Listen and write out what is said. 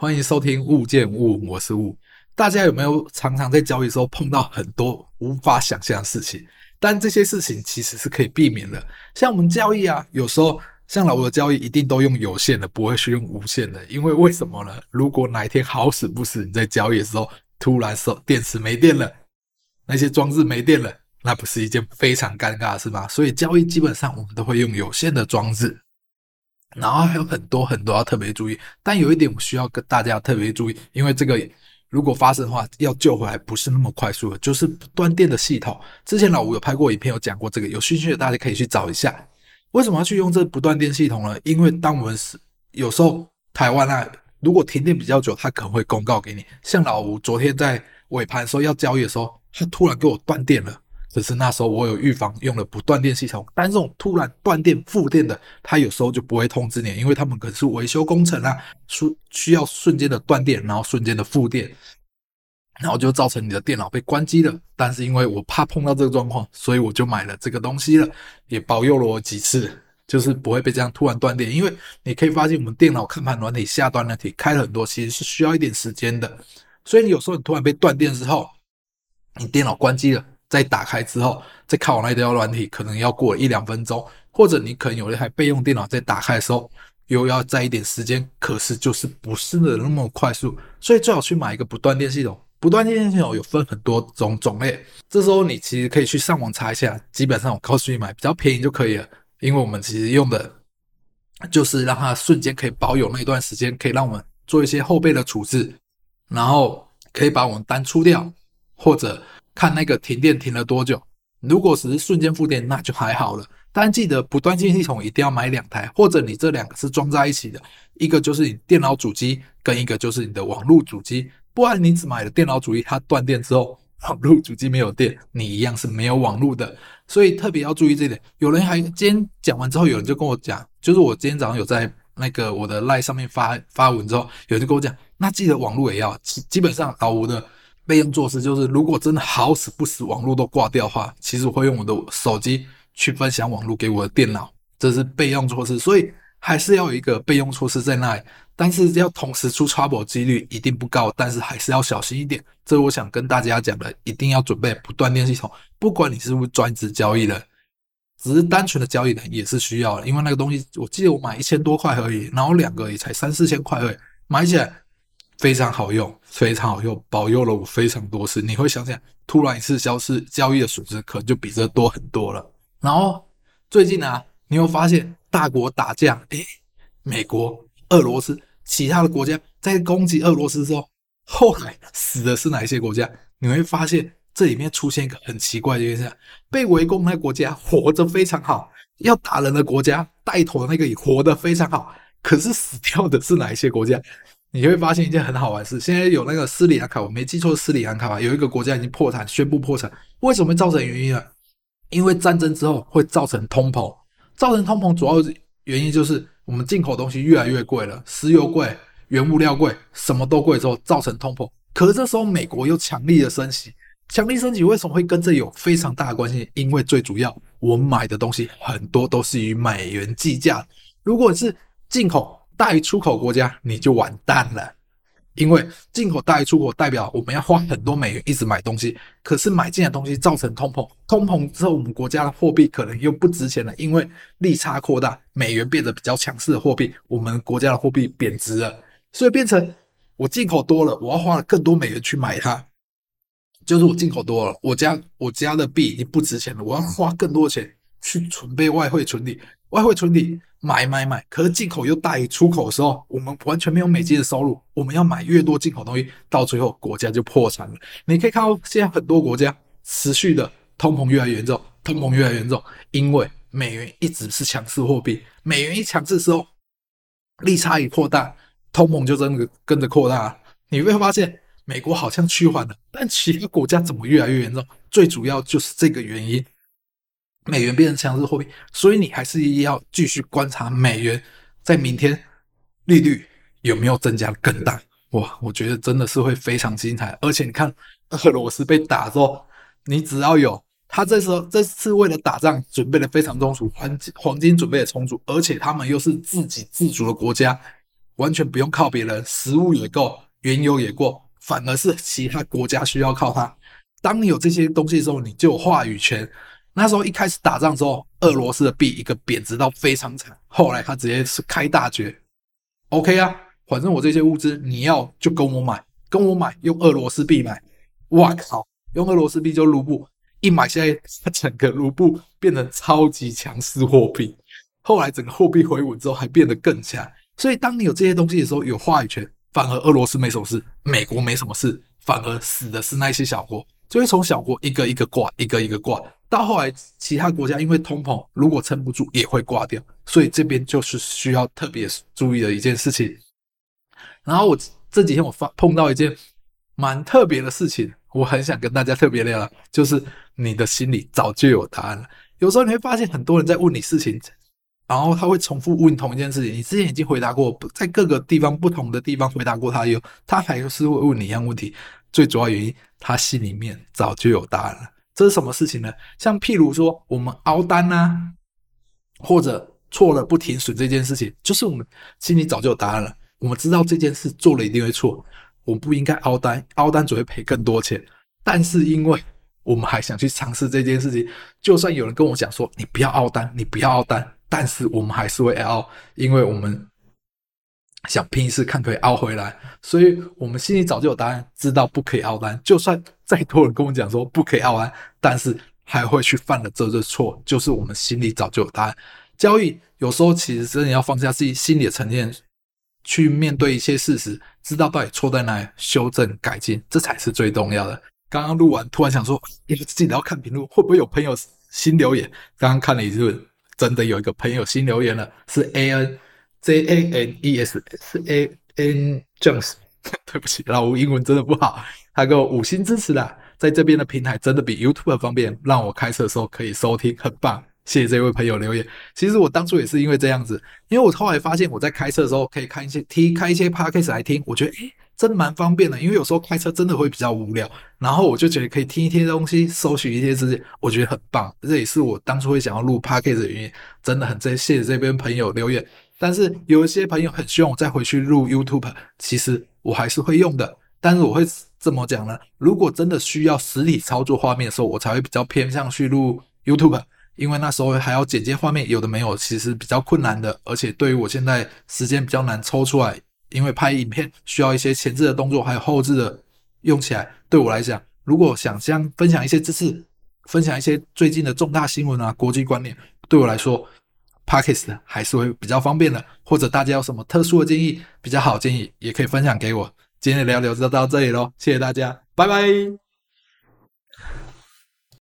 欢迎收听物见物，我是物。大家有没有常常在交易的时候碰到很多无法想象的事情？但这些事情其实是可以避免的。像我们交易啊，有时候像老吴的交易一定都用有线的，不会去用无线的。因为为什么呢？如果哪一天好死不死你在交易的时候突然手电池没电了，那些装置没电了，那不是一件非常尴尬的事吗？所以交易基本上我们都会用有线的装置。然后还有很多很多要特别注意，但有一点我需要跟大家特别注意，因为这个如果发生的话，要救回来不是那么快速的，就是断电的系统。之前老吴有拍过影片，有讲过这个，有兴趣的大家可以去找一下。为什么要去用这不断电系统呢？因为当我们是有时候台湾啊，如果停电比较久，它可能会公告给你。像老吴昨天在尾盘的时候要交易的时候，他突然给我断电了。只是那时候我有预防用了不断电系统，但这种突然断电、负电的，它有时候就不会通知你，因为他们可是维修工程啊，需需要瞬间的断电，然后瞬间的负电，然后就造成你的电脑被关机了。但是因为我怕碰到这个状况，所以我就买了这个东西了，也保佑了我几次，就是不会被这样突然断电。因为你可以发现，我们电脑看盘软体、下端软体开了很多，其实是需要一点时间的，所以你有时候你突然被断电之后，你电脑关机了。再打开之后，再看我那一条软体，可能要过一两分钟，或者你可能有一台备用电脑，在打开的时候又要再一点时间，可是就是不是的那么快速，所以最好去买一个不断电系统。不断电系统有分很多种种类，这时候你其实可以去上网查一下，基本上我告诉你买比较便宜就可以了，因为我们其实用的就是让它瞬间可以保有那一段时间，可以让我们做一些后备的处置，然后可以把我们单出掉，或者。看那个停电停了多久，如果只是瞬间负电，那就还好了。但记得不断电系统一定要买两台，或者你这两个是装在一起的，一个就是你电脑主机，跟一个就是你的网络主机。不然你只买了电脑主机，它断电之后，网络主机没有电，你一样是没有网络的。所以特别要注意这点。有人还今天讲完之后，有人就跟我讲，就是我今天早上有在那个我的 LINE 上面发发文之后，有人就跟我讲，那记得网络也要，基基本上老吴的。备用措施就是，如果真的好死不死网络都挂掉的话，其实我会用我的手机去分享网络给我的电脑，这是备用措施。所以还是要有一个备用措施在那里，但是要同时出 trouble 几率一定不高，但是还是要小心一点。这我想跟大家讲的，一定要准备不断电系统。不管你是不是专职交易的，只是单纯的交易的也是需要的，因为那个东西我记得我买一千多块而已，然后两个也才三四千块而已，买起来。非常好用，非常好用，保佑了我非常多次。你会想想，突然一次消失交易的损失，可能就比这多很多了。然后最近啊，你会发现大国打架，诶，美国、俄罗斯、其他的国家在攻击俄罗斯之后，后来死的是哪一些国家？你会发现这里面出现一个很奇怪的现象：被围攻的国家活着非常好，要打人的国家带头的那个也活得非常好，可是死掉的是哪一些国家？你会发现一件很好玩的事，现在有那个斯里兰卡，我没记错，斯里兰卡吧，有一个国家已经破产，宣布破产。为什么会造成原因呢？因为战争之后会造成通膨，造成通膨主要原因就是我们进口东西越来越贵了，石油贵，原物料贵，什么都贵之后造成通膨。可是这时候美国又强力的升息，强力升息为什么会跟这有非常大的关系？因为最主要我买的东西很多都是以美元计价，如果是进口。大于出口国家你就完蛋了，因为进口大于出口代表我们要花很多美元一直买东西，可是买进来的东西造成通膨，通膨之后我们国家的货币可能又不值钱了，因为利差扩大，美元变得比较强势的货币，我们国家的货币贬值了，所以变成我进口多了，我要花了更多美元去买它，就是我进口多了，我家我家的币已经不值钱了，我要花更多钱去准备外汇存底，外汇存底。买买买，可是进口又大于出口的时候，我们完全没有美金的收入。我们要买越多进口东西，到最后国家就破产了。你可以看到现在很多国家持续的通膨越来越严重，通膨越来越严重，因为美元一直是强势货币，美元一强势的时候，利差一扩大，通膨就真的跟着扩大。你会发现美国好像趋缓了，但其他国家怎么越来越严重？最主要就是这个原因。美元变成强势货币，所以你还是要继续观察美元在明天利率有没有增加更大。哇，我觉得真的是会非常精彩。而且你看俄罗斯被打之后，你只要有他这时候这次为了打仗准备的非常充足，黄金黄金准备的充足，而且他们又是自给自足的国家，完全不用靠别人，食物也够，原油也够，反而是其他国家需要靠它。当你有这些东西的时候，你就有话语权。那时候一开始打仗之后，俄罗斯的币一个贬值到非常惨，后来他直接是开大绝，OK 啊，反正我这些物资你要就跟我买，跟我买用俄罗斯币买，哇靠，用俄罗斯币就卢布一买，现在它整个卢布变成超级强势货币，后来整个货币回稳之后还变得更强，所以当你有这些东西的时候，有话语权，反而俄罗斯没什么事，美国没什么事，反而死的是那些小国。就会从小国一个一个挂，一个一个挂，到后来其他国家因为通膨，如果撑不住也会挂掉，所以这边就是需要特别注意的一件事情。然后我这几天我发碰到一件蛮特别的事情，我很想跟大家特别聊，就是你的心里早就有答案了。有时候你会发现很多人在问你事情，然后他会重复问同一件事情，你之前已经回答过，在各个地方不同的地方回答过他，有他还是会问你一样问题。最主要原因，他心里面早就有答案了。这是什么事情呢？像譬如说，我们凹单啊，或者错了不停损这件事情，就是我们心里早就有答案了。我们知道这件事做了一定会错，我们不应该凹单，凹单只会赔更多钱。但是因为我们还想去尝试这件事情，就算有人跟我讲说你不要凹单，你不要凹单，但是我们还是会凹，因为我们。想拼一次看可以凹回来，所以我们心里早就有答案，知道不可以凹单。就算再多人跟我讲说不可以凹单，但是还会去犯了这个错，就是我们心里早就有答案。交易有时候其实真的要放下自己心里的成见，去面对一些事实，知道到底错在哪里，修正改进，这才是最重要的。刚刚录完，突然想说，哎，记得要看评论，会不会有朋友新留言？刚刚看了一次，真的有一个朋友新留言了，是 A N。J A N E S S A N Jones，对不起，老吴英文真的不好。他给我五星支持啦，在这边的平台真的比 YouTube 方便，让我开车的时候可以收听，很棒。谢谢这位朋友留言。其实我当初也是因为这样子，因为我后来发现我在开车的时候可以看一些听，开一些 Podcast 来听，我觉得诶，真的蛮方便的。因为有时候开车真的会比较无聊，然后我就觉得可以听一些东西，搜寻一些资讯，我觉得很棒。这也是我当初会想要录 Podcast 的原因。真的很真谢谢这边朋友留言。但是有一些朋友很希望我再回去录 YouTube，其实我还是会用的。但是我会这么讲呢，如果真的需要实体操作画面的时候，我才会比较偏向去录 YouTube，因为那时候还要剪接画面，有的没有，其实比较困难的。而且对于我现在时间比较难抽出来，因为拍影片需要一些前置的动作，还有后置的用起来，对我来讲，如果想将分享一些知识，分享一些最近的重大新闻啊、国际观念，对我来说。Podcast 还是会比较方便的，或者大家有什么特殊的建议，比较好建议，也可以分享给我。今天的聊聊就到这里喽，谢谢大家，拜拜。